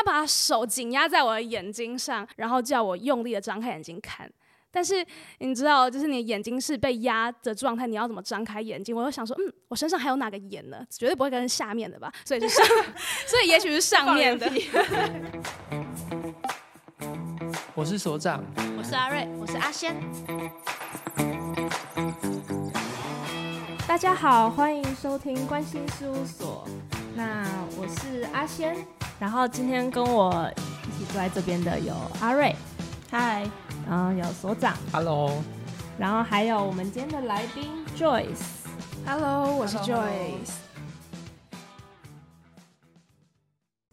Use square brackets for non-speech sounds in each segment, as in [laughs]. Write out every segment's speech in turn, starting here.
他把手紧压在我的眼睛上，然后叫我用力的张开眼睛看。但是你知道，就是你的眼睛是被压的状态，你要怎么张开眼睛？我就想说，嗯，我身上还有哪个眼呢？绝对不会跟下面的吧？所以是上，[laughs] 所以也许是上面的。我是所长，我是阿瑞，我是阿仙。大家好，欢迎收听关心事务所。那我是阿仙，然后今天跟我一起坐在这边的有阿瑞，嗨。然后有所长，Hello，然后还有我们今天的来宾 Joyce，Hello，我是 Joyce。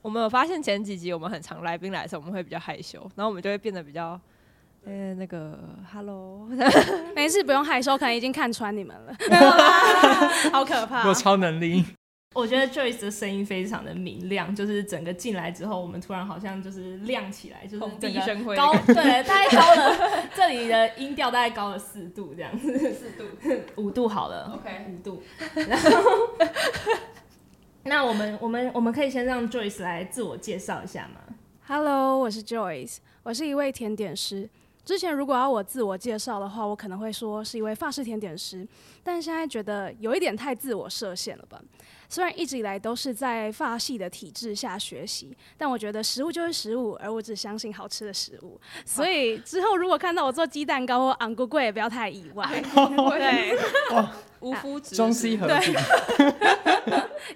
我们有发现前几集我们很常来宾来的时候，我们会比较害羞，然后我们就会变得比较，呃，那个 Hello，[laughs] 没事，不用害羞，可能已经看穿你们了，[laughs] [laughs] 好可怕，有超能力。我觉得 Joyce 的声音非常的明亮，就是整个进来之后，我们突然好像就是亮起来，就是整个高，对，大概高了，这里的音调大概高了四度这样子，四度，五度好了，OK，五度。然后，[laughs] 那我们我们我们可以先让 Joyce 来自我介绍一下吗？Hello，我是 Joyce，我是一位甜点师。之前如果要我自我介绍的话，我可能会说是一位法式甜点师，但现在觉得有一点太自我设限了吧。虽然一直以来都是在法系的体制下学习，但我觉得食物就是食物，而我只相信好吃的食物。所以之后如果看到我做鸡蛋糕或昂菇粿，也不要太意外。对，[laughs] 无夫子中西合璧。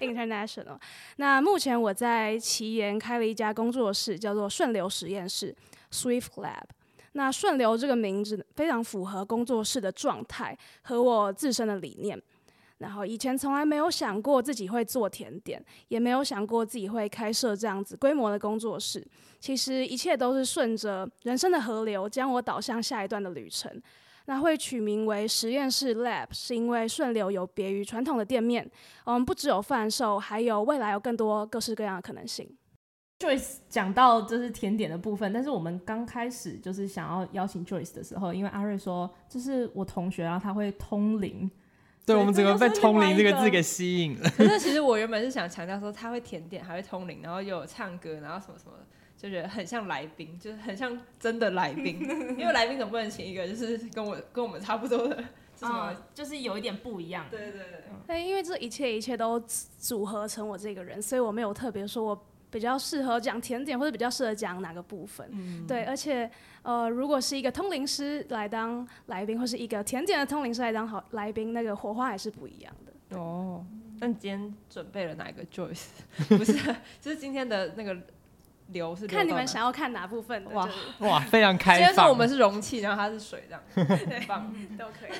[laughs] International。那目前我在奇岩开了一家工作室，叫做顺流实验室 （Swift Lab）。那顺流这个名字非常符合工作室的状态和我自身的理念。然后以前从来没有想过自己会做甜点，也没有想过自己会开设这样子规模的工作室。其实一切都是顺着人生的河流，将我导向下一段的旅程。那会取名为实验室 Lab，是因为顺流有别于传统的店面，我们不只有贩售，还有未来有更多各式各样的可能性。Joyce 讲到就是甜点的部分，但是我们刚开始就是想要邀请 Joyce 的时候，因为阿瑞说这是我同学，然后他会通灵，对，我们整个被“通灵”这个字给吸引了。可是其实我原本是想强调说他会甜点，还会通灵，然后又有唱歌，然后什么什么，就觉得很像来宾，就是很像真的来宾。[laughs] 因为来宾总不能请一个就是跟我跟我们差不多的，是什么？嗯，就是有一点不一样。对对对。对，因为这一切一切都组合成我这个人，所以我没有特别说我。比较适合讲甜点，或者比较适合讲哪个部分？嗯、对，而且呃，如果是一个通灵师来当来宾，或是一个甜点的通灵师来当好来宾，那个火花还是不一样的。哦，那你今天准备了哪一个 Joyce？[laughs] 不是，就是今天的那个流是流看你们想要看哪部分的。哇哇，非常开放。今天是我们是容器，然后它是水，这样很棒，[laughs] 都可以。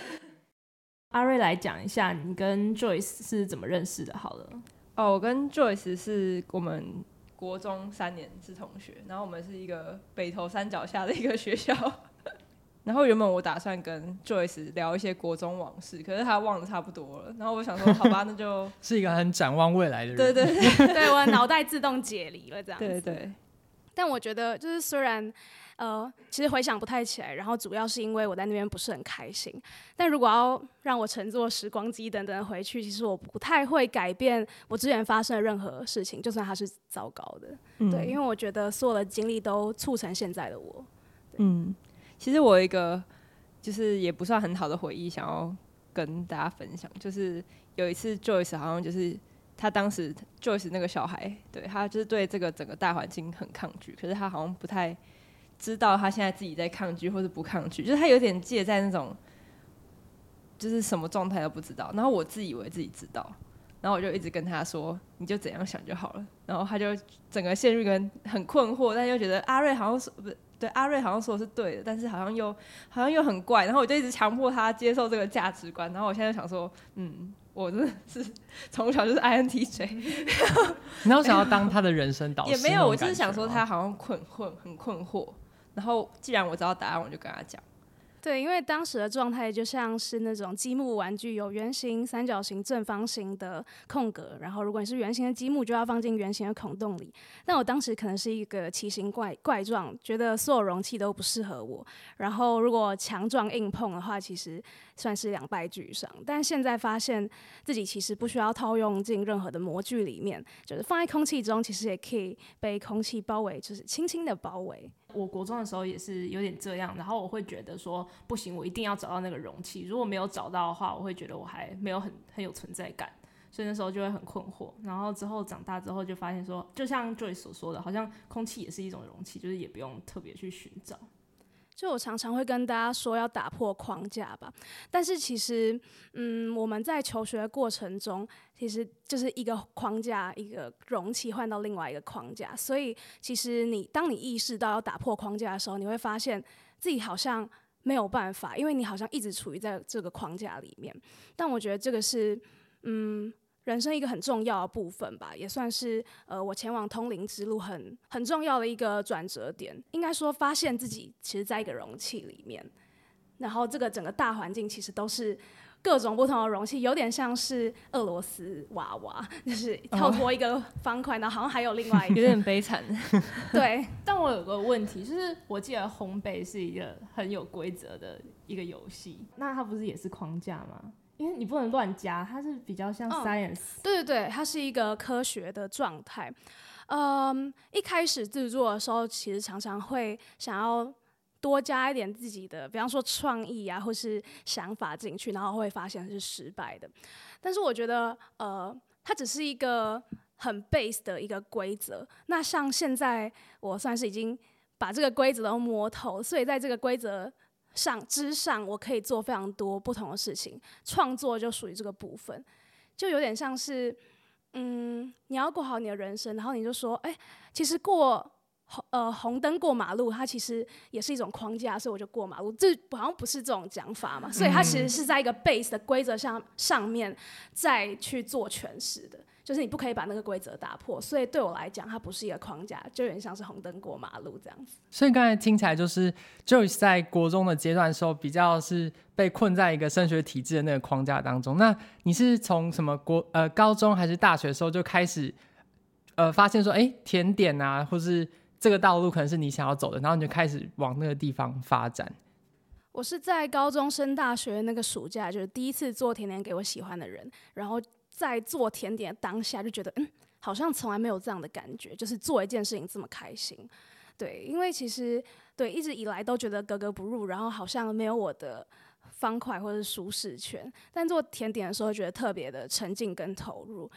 阿瑞来讲一下，你跟 Joyce 是怎么认识的？好了，哦，我跟 Joyce 是我们。国中三年是同学，然后我们是一个北投山脚下的一个学校。[laughs] 然后原本我打算跟 Joyce 聊一些国中往事，可是他忘的差不多了。然后我想说，好吧，那就 [laughs] 是一个很展望未来的人。对对对，对我脑袋自动解离了这样。对对。但我觉得，就是虽然。呃，其实回想不太起来，然后主要是因为我在那边不是很开心。但如果要让我乘坐时光机等等回去，其实我不太会改变我之前发生的任何事情，就算它是糟糕的。嗯、对，因为我觉得所有的经历都促成现在的我。嗯，其实我有一个就是也不算很好的回忆，想要跟大家分享，就是有一次 Joyce 好像就是他当时 Joyce 那个小孩，对，他就是对这个整个大环境很抗拒，可是他好像不太。知道他现在自己在抗拒或者不抗拒，就是他有点介在那种，就是什么状态都不知道。然后我自以为自己知道，然后我就一直跟他说：“你就怎样想就好了。”然后他就整个陷入一个很困惑，但又觉得阿瑞好像说不对，阿瑞好像说的是对的，但是好像又好像又很怪。然后我就一直强迫他接受这个价值观。然后我现在想说，嗯，我真的是从小就是 INTJ。然后想要当他的人生导师？也没有，我就是想说他好像困惑很困惑。然后，既然我知道答案，我就跟他讲。对，因为当时的状态就像是那种积木玩具，有圆形、三角形、正方形的空格。然后，如果你是圆形的积木，就要放进圆形的孔洞里。但我当时可能是一个奇形怪怪状，觉得所有容器都不适合我。然后，如果强壮硬碰的话，其实算是两败俱伤。但现在发现自己其实不需要套用进任何的模具里面，就是放在空气中，其实也可以被空气包围，就是轻轻的包围。我国中的时候也是有点这样，然后我会觉得说不行，我一定要找到那个容器。如果没有找到的话，我会觉得我还没有很很有存在感，所以那时候就会很困惑。然后之后长大之后就发现说，就像 Joyce 所说的，好像空气也是一种容器，就是也不用特别去寻找。就我常常会跟大家说要打破框架吧，但是其实，嗯，我们在求学的过程中，其实就是一个框架，一个容器换到另外一个框架，所以其实你当你意识到要打破框架的时候，你会发现自己好像没有办法，因为你好像一直处于在这个框架里面。但我觉得这个是，嗯。人生一个很重要的部分吧，也算是呃我前往通灵之路很很重要的一个转折点。应该说，发现自己其实在一个容器里面，然后这个整个大环境其实都是各种不同的容器，有点像是俄罗斯娃娃，就是跳脱一个方块，然后好像还有另外一个，有点悲惨。[laughs] [laughs] 对，但我有个问题，就是我记得烘焙是一个很有规则的一个游戏，那它不是也是框架吗？因为你不能乱加，它是比较像 science。哦，对对对，它是一个科学的状态。嗯，一开始制作的时候，其实常常会想要多加一点自己的，比方说创意啊，或是想法进去，然后会发现是失败的。但是我觉得，呃，它只是一个很 base 的一个规则。那像现在，我算是已经把这个规则都摸透，所以在这个规则。上之上，我可以做非常多不同的事情，创作就属于这个部分，就有点像是，嗯，你要过好你的人生，然后你就说，哎，其实过红呃红灯过马路，它其实也是一种框架，所以我就过马路，这好像不是这种讲法嘛，所以它其实是在一个 base 的规则上上面再去做诠释的。就是你不可以把那个规则打破，所以对我来讲，它不是一个框架，就有点像是红灯过马路这样子。所以刚才听起来，就是 Joyce 在国中的阶段的时候，比较是被困在一个升学体制的那个框架当中。那你是从什么国呃高中还是大学的时候就开始呃发现说，哎，甜点啊，或是这个道路可能是你想要走的，然后你就开始往那个地方发展？我是在高中升大学那个暑假，就是第一次做甜点给我喜欢的人，然后。在做甜点当下就觉得，嗯，好像从来没有这样的感觉，就是做一件事情这么开心。对，因为其实对一直以来都觉得格格不入，然后好像没有我的方块或者是舒适圈。但做甜点的时候，觉得特别的沉浸跟投入。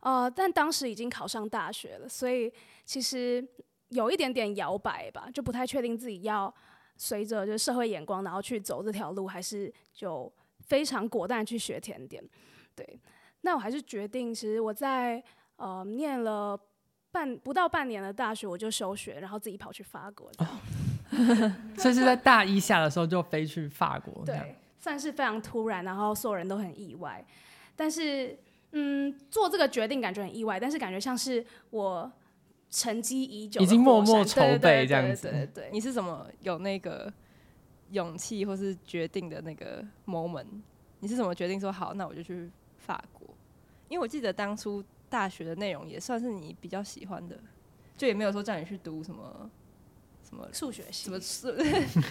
呃，但当时已经考上大学了，所以其实有一点点摇摆吧，就不太确定自己要随着就社会眼光，然后去走这条路，还是就非常果断去学甜点。对。那我还是决定，其实我在呃念了半不到半年的大学，我就休学，然后自己跑去法国。这样。哦，[laughs] 所以是在大一下的时候就飞去法国。对，算是非常突然，然后所有人都很意外。但是，嗯，做这个决定感觉很意外，但是感觉像是我沉积已久，已经默默筹备这样子。对对，对，对，对，对，你是怎么有那个勇气或是决定的那个 moment？你是怎么决定说好，那我就去法国？因为我记得当初大学的内容也算是你比较喜欢的，就也没有说叫你去读什么什么数学系，什么数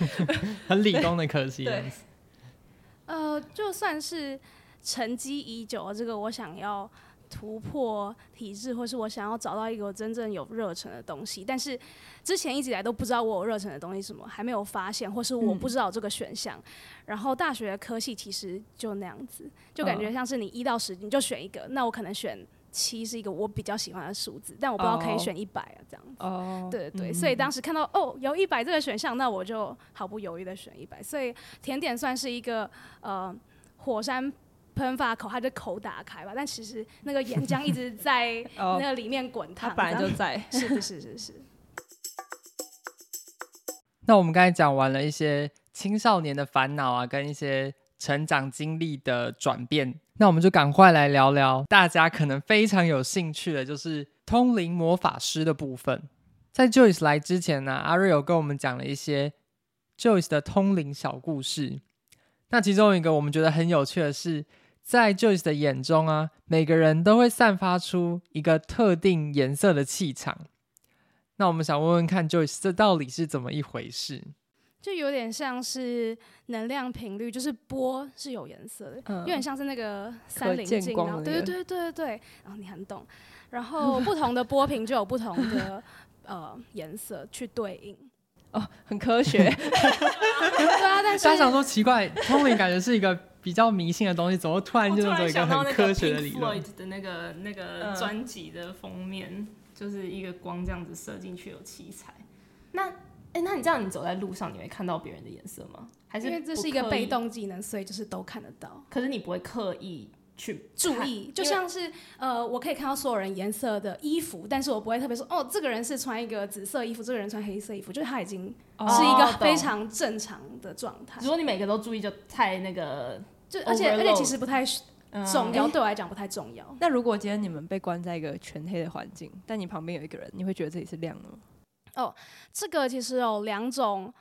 [laughs] 很理工的科系。对，呃，就算是沉积已久，这个我想要突破体制，或是我想要找到一个我真正有热忱的东西，但是之前一直以来都不知道我有热忱的东西什么，还没有发现，或是我不知道这个选项。嗯、然后大学的科系其实就那样子，就感觉像是你一到十你就选一个，那我可能选七是一个我比较喜欢的数字，但我不知道可以选一百啊这样子。哦，对对对，所以当时看到哦有一百这个选项，那我就毫不犹豫的选一百。所以甜点算是一个呃火山。喷发口，它就口打开吧，但其实那个岩浆一直在 [laughs] 那个里面滚烫。它本来就在，是是是是是。[laughs] 那我们刚才讲完了一些青少年的烦恼啊，跟一些成长经历的转变，那我们就赶快来聊聊大家可能非常有兴趣的，就是通灵魔法师的部分。在 Joyce 来之前呢，阿瑞有跟我们讲了一些 Joyce 的通灵小故事。那其中一个我们觉得很有趣的是。在 Joyce 的眼中啊，每个人都会散发出一个特定颜色的气场。那我们想问问看，Joyce，这到底是怎么一回事？就有点像是能量频率，就是波是有颜色的，嗯、有点像是那个三棱镜，然后对对对对对，然后你很懂，然后 [laughs] 不同的波频就有不同的呃颜色去对应。哦，很科学。[laughs] 对啊，但是大家想说奇怪，通灵感觉是一个比较迷信的东西，怎么突然就做一个很科学的理论的那个那个专辑的封面，嗯、就是一个光这样子射进去有七彩。那哎、欸，那你这样你走在路上，你会看到别人的颜色吗？还是因为这是一个被动技能，所以就是都看得到。可是你不会刻意。去注意，就像是呃，我可以看到所有人颜色的衣服，但是我不会特别说，哦，这个人是穿一个紫色衣服，这个人穿黑色衣服，就是他已经是一个非常正常的状态。如果你每个都注意，就太那个，就而且而且其实不太重要，对我来讲不太重要。那如果今天你们被关在一个全黑的环境，但你旁边有一个人，你会觉得自己是亮的吗？哦，这个其实有两种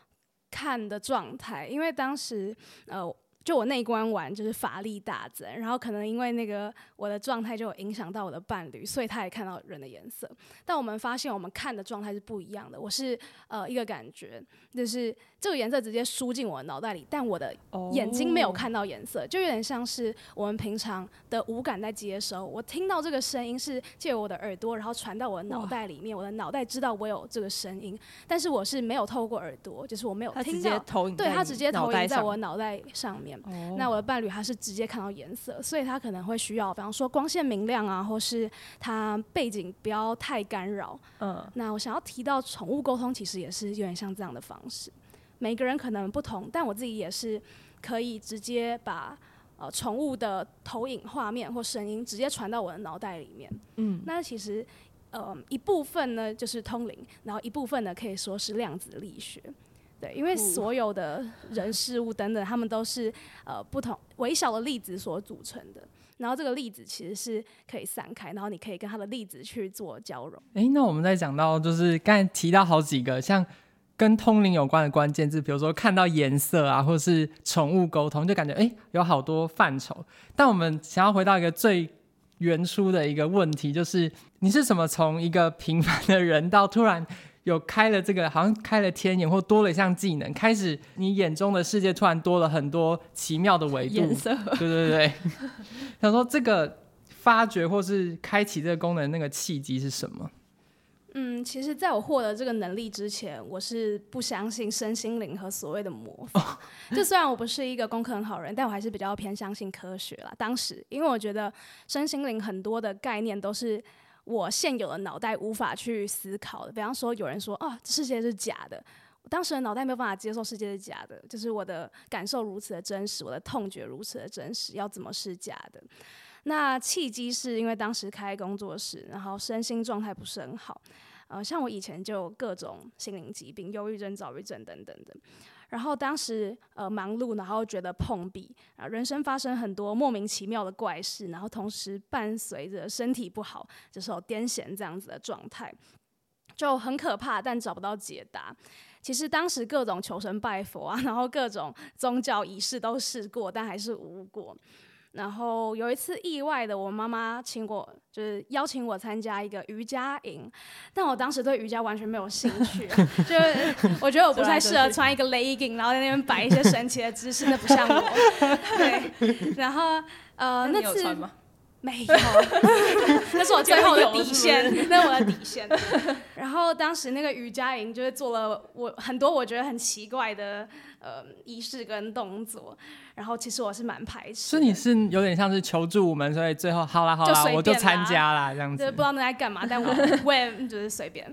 看的状态，因为当时呃。就我那一关玩，就是法力大增，然后可能因为那个我的状态就有影响到我的伴侣，所以他也看到人的颜色。但我们发现我们看的状态是不一样的。我是呃一个感觉，就是这个颜色直接输进我的脑袋里，但我的眼睛没有看到颜色，就有点像是我们平常的五感在接收。我听到这个声音是借我的耳朵，然后传到我的脑袋里面，我的脑袋知道我有这个声音，但是我是没有透过耳朵，就是我没有听到，对，他直接投影在我脑袋上面。Oh. 那我的伴侣他是直接看到颜色，所以他可能会需要，比方说光线明亮啊，或是他背景不要太干扰。嗯，那我想要提到宠物沟通，其实也是有点像这样的方式。每个人可能不同，但我自己也是可以直接把呃宠物的投影画面或声音直接传到我的脑袋里面。嗯，那其实呃一部分呢就是通灵，然后一部分呢可以说是量子力学。对，因为所有的人事物等等，他们都是呃不同微小的粒子所组成的。然后这个粒子其实是可以散开，然后你可以跟它的粒子去做交融。诶，那我们在讲到就是刚才提到好几个像跟通灵有关的关键字，比如说看到颜色啊，或者是宠物沟通，就感觉诶有好多范畴。但我们想要回到一个最原初的一个问题，就是你是怎么从一个平凡的人到突然。有开了这个，好像开了天眼，或多了一项技能，开始你眼中的世界突然多了很多奇妙的维度。颜色，对对对。[laughs] 想说这个发掘或是开启这个功能那个契机是什么？嗯，其实在我获得这个能力之前，我是不相信身心灵和所谓的魔法。哦、[laughs] 就虽然我不是一个功课很好人，但我还是比较偏相信科学啦。当时，因为我觉得身心灵很多的概念都是。我现有的脑袋无法去思考的，比方说有人说啊，世界是假的，我当时的脑袋没有办法接受世界是假的，就是我的感受如此的真实，我的痛觉如此的真实，要怎么是假的？那契机是因为当时开工作室，然后身心状态不是很好，呃，像我以前就各种心灵疾病，忧郁症、躁郁症等等的。然后当时呃忙碌，然后觉得碰壁啊，人生发生很多莫名其妙的怪事，然后同时伴随着身体不好，就是有癫痫这样子的状态，就很可怕，但找不到解答。其实当时各种求神拜佛啊，然后各种宗教仪式都试过，但还是无果。然后有一次意外的，我妈妈请我，就是邀请我参加一个瑜伽营，但我当时对瑜伽完全没有兴趣，[laughs] 就是我觉得我不太适合穿一个 legging，然后在那边摆一些神奇的姿势，那不像我。[laughs] 对，然后呃，那次没有，[laughs] 那是我最后的底线，那是我的底线。然后当时那个瑜伽营就是做了我很多我觉得很奇怪的呃仪式跟动作。然后其实我是蛮排斥，所以你是有点像是求助无门，所以最后好啦好啦，我就参加啦这样子。就不知道那在干嘛，但我我也就是随便，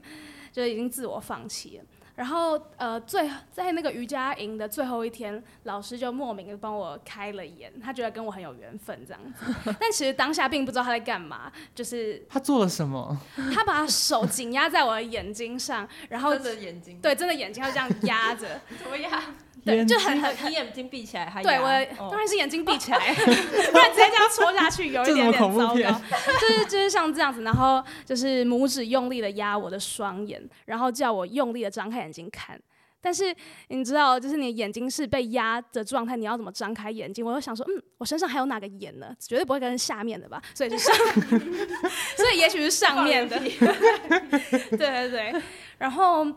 就已经自我放弃了。然后呃，最在那个瑜伽营的最后一天，老师就莫名的帮我开了眼，他觉得跟我很有缘分这样子。[laughs] 但其实当下并不知道他在干嘛，就是他做了什么？他把手紧压在我的眼睛上，然后真的眼睛对，真的眼睛要这样压着，[laughs] 怎么压？对，就很很，[laughs] 你眼睛闭起来还对我当然是眼睛闭起来，不然直接这样戳下去有一点点糟糕。[laughs] 就是就是像这样子，然后就是拇指用力的压我的双眼，然后叫我用力的张开眼睛看。但是你知道，就是你的眼睛是被压的状态，你要怎么张开眼睛？我就想说，嗯，我身上还有哪个眼呢？绝对不会跟下面的吧？所以是上，[laughs] 所以也许是上面的。对对对，然后。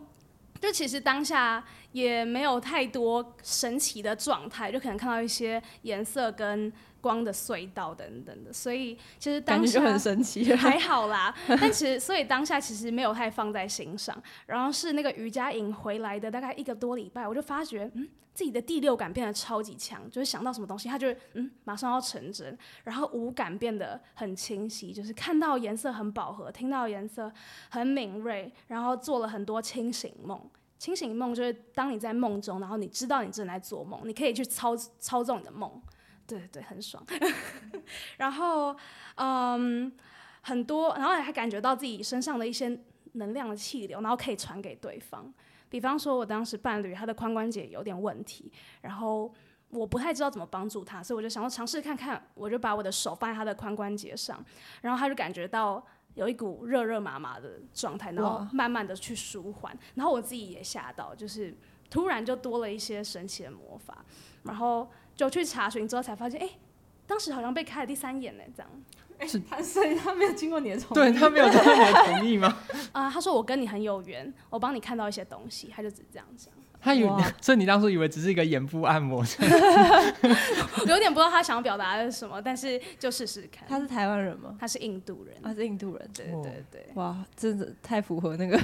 就其实当下也没有太多神奇的状态，就可能看到一些颜色跟光的隧道等等的，所以其实当下就很神奇，还好啦。[laughs] 但其实所以当下其实没有太放在心上，然后是那个瑜伽营回来的大概一个多礼拜，我就发觉嗯。自己的第六感变得超级强，就是想到什么东西，它就嗯马上要成真，然后五感变得很清晰，就是看到颜色很饱和，听到颜色很敏锐，然后做了很多清醒梦。清醒梦就是当你在梦中，然后你知道你正在做梦，你可以去操操纵你的梦，对对，很爽。然后嗯很多，然后还感觉到自己身上的一些能量的气流，然后可以传给对方。比方说，我当时伴侣他的髋关节有点问题，然后我不太知道怎么帮助他，所以我就想要尝试看看，我就把我的手放在他的髋关节上，然后他就感觉到有一股热热麻麻的状态，然后慢慢的去舒缓，然后我自己也吓到，就是突然就多了一些神奇的魔法，然后就去查询之后才发现，哎，当时好像被开了第三眼呢，这样。是他所以他没有经过你的同意，对他没有经过你的同意吗？[laughs] 啊，他说我跟你很有缘，我帮你看到一些东西，他就只这样讲。他以为，[laughs] 所以你当初以为只是一个眼部按摩，[laughs] 有点不知道他想要表达的是什么，但是就试试看。他是台湾人吗？他是印度人，他是印度人，对对对。哇，真的太符合那个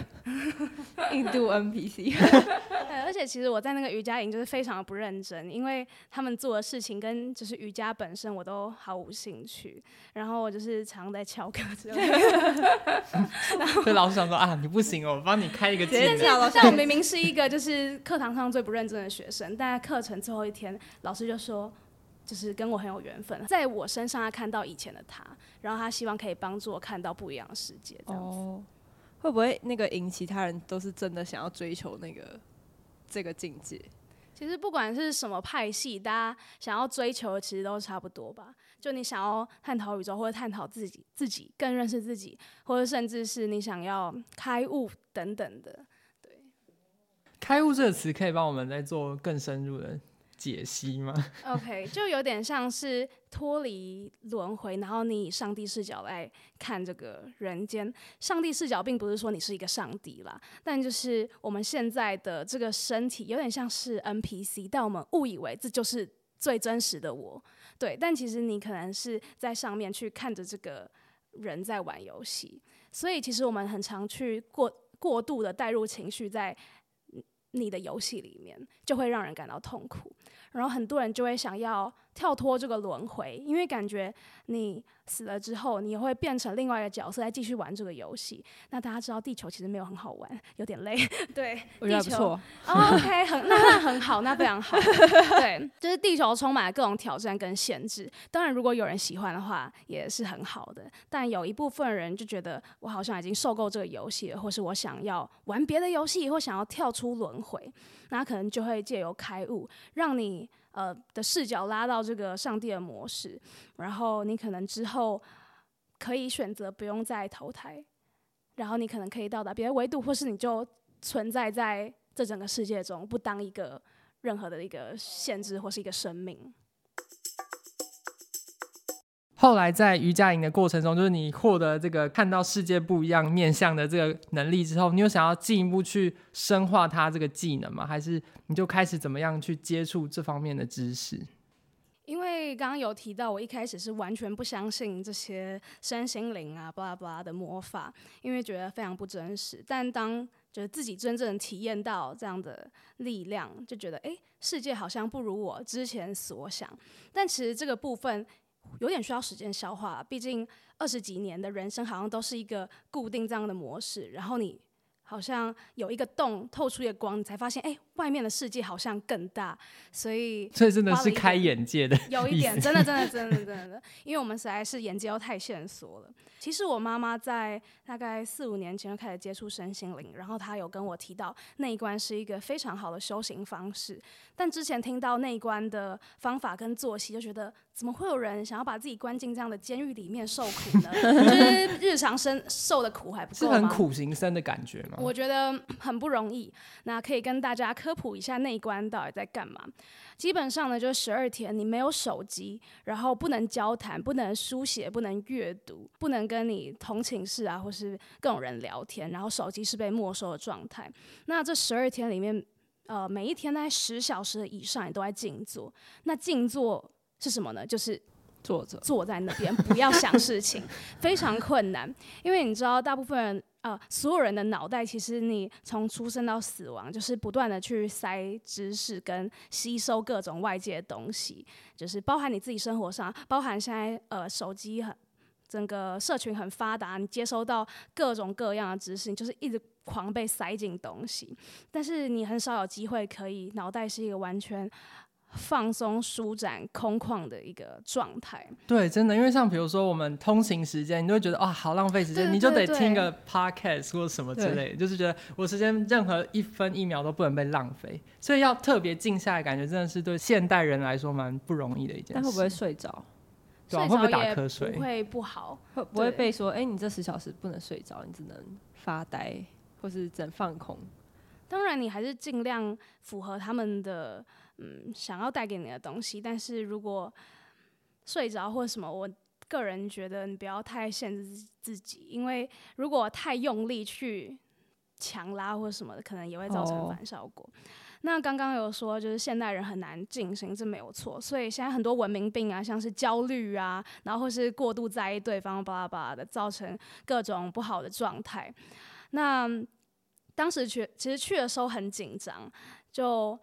[laughs] 印度 NPC。对，而且其实我在那个瑜伽营就是非常的不认真，因为他们做的事情跟就是瑜伽本身我都毫无兴趣，然后我就是常在翘课之类的。所以老师想说啊，你不行哦，我帮你开一个技能。但我明明是一个就是。课堂上最不认真的学生，但在课程最后一天，老师就说，就是跟我很有缘分，在我身上他看到以前的他，然后他希望可以帮助我看到不一样的世界。这样子。哦，会不会那个引其他人都是真的想要追求那个这个境界？其实不管是什么派系，大家想要追求的其实都差不多吧。就你想要探讨宇宙，或者探讨自己，自己更认识自己，或者甚至是你想要开悟等等的。开悟这个词可以帮我们再做更深入的解析吗？OK，就有点像是脱离轮回，然后你以上帝视角来看这个人间。上帝视角并不是说你是一个上帝啦，但就是我们现在的这个身体有点像是 NPC，但我们误以为这就是最真实的我。对，但其实你可能是在上面去看着这个人在玩游戏，所以其实我们很常去过过度的带入情绪在。你的游戏里面就会让人感到痛苦，然后很多人就会想要跳脱这个轮回，因为感觉你死了之后，你会变成另外一个角色来继续玩这个游戏。那大家知道地球其实没有很好玩，有点累。[laughs] 对，我觉得不错。哦，OK，很那那很好，那非常好。对，就是地球充满了各种挑战跟限制。当然，如果有人喜欢的话，也是很好的。但有一部分人就觉得，我好像已经受够这个游戏了，或是我想要玩别的游戏，或想要跳出轮回，那可能就会借由开悟，让你。呃的视角拉到这个上帝的模式，然后你可能之后可以选择不用再投胎，然后你可能可以到达别的维度，或是你就存在在这整个世界中，不当一个任何的一个限制或是一个生命。后来在瑜伽营的过程中，就是你获得这个看到世界不一样面向的这个能力之后，你有想要进一步去深化它这个技能吗？还是你就开始怎么样去接触这方面的知识？因为刚刚有提到，我一开始是完全不相信这些身心灵啊、巴拉巴拉的魔法，因为觉得非常不真实。但当就是自己真正体验到这样的力量，就觉得诶，世界好像不如我之前所想。但其实这个部分。有点需要时间消化，毕竟二十几年的人生好像都是一个固定这样的模式，然后你好像有一个洞透出一个光，你才发现，哎，外面的世界好像更大，所以 [laughs] 这真的是开眼界的，有一点真的真的 [laughs] 真的真的，因为我们实在是眼界又太线索了。其实我妈妈在大概四五年前就开始接触身心灵，然后她有跟我提到内观是一个非常好的修行方式，但之前听到内观的方法跟作息就觉得怎么会有人想要把自己关进这样的监狱里面受苦呢？[laughs] 就是日常生受的苦还不够吗？是很苦行僧的感觉吗？我觉得很不容易。那可以跟大家科普一下内关到底在干嘛。基本上呢，就是十二天你没有手机，然后不能交谈，不能书写，不能阅读，不能跟你同寝室啊或是各种人聊天，然后手机是被没收的状态。那这十二天里面。呃，每一天大概十小时以上，你都在静坐。那静坐是什么呢？就是坐着，坐在那边，不要想事情，[laughs] 非常困难。因为你知道，大部分人，呃，所有人的脑袋，其实你从出生到死亡，就是不断的去塞知识跟吸收各种外界的东西，就是包含你自己生活上，包含现在呃手机很整个社群很发达，你接收到各种各样的知识，你就是一直。狂被塞进东西，但是你很少有机会可以脑袋是一个完全放松、舒展、空旷的一个状态。对，真的，因为像比如说我们通行时间，你就会觉得哇，好浪费时间，你就得听个 podcast 或什么之类的，就是觉得我时间任何一分一秒都不能被浪费，所以要特别静下来，感觉真的是对现代人来说蛮不容易的一件事。但会不会睡着？对啊，会不会打瞌睡？不会不好，会不会被说，哎、欸，你这十小时不能睡着，你只能发呆。或是整放空，当然你还是尽量符合他们的嗯想要带给你的东西。但是如果睡着或什么，我个人觉得你不要太限制自己，因为如果太用力去强拉或什么的，可能也会造成反效果。Oh. 那刚刚有说就是现代人很难进行，这没有错。所以现在很多文明病啊，像是焦虑啊，然后或是过度在意对方，巴拉巴拉的，造成各种不好的状态。那当时去，其实去的时候很紧张，就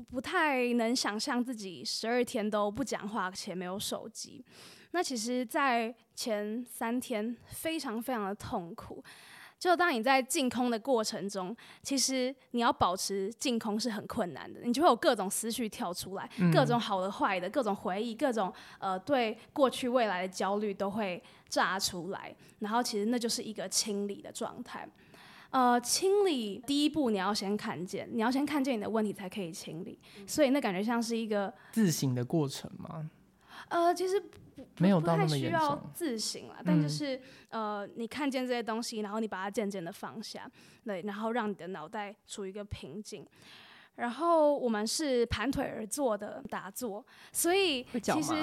不不太能想象自己十二天都不讲话且没有手机。那其实，在前三天非常非常的痛苦。就当你在净空的过程中，其实你要保持净空是很困难的，你就会有各种思绪跳出来，嗯、各种好的坏的，各种回忆，各种呃对过去未来的焦虑都会炸出来，然后其实那就是一个清理的状态。呃，清理第一步你要先看见，你要先看见你的问题才可以清理，所以那感觉像是一个自省的过程吗？呃，其实。没有到那么严重，不太需要自省了，但就是、嗯、呃，你看见这些东西，然后你把它渐渐的放下，对，然后让你的脑袋处于一个平静。然后我们是盘腿而坐的打坐，所以其实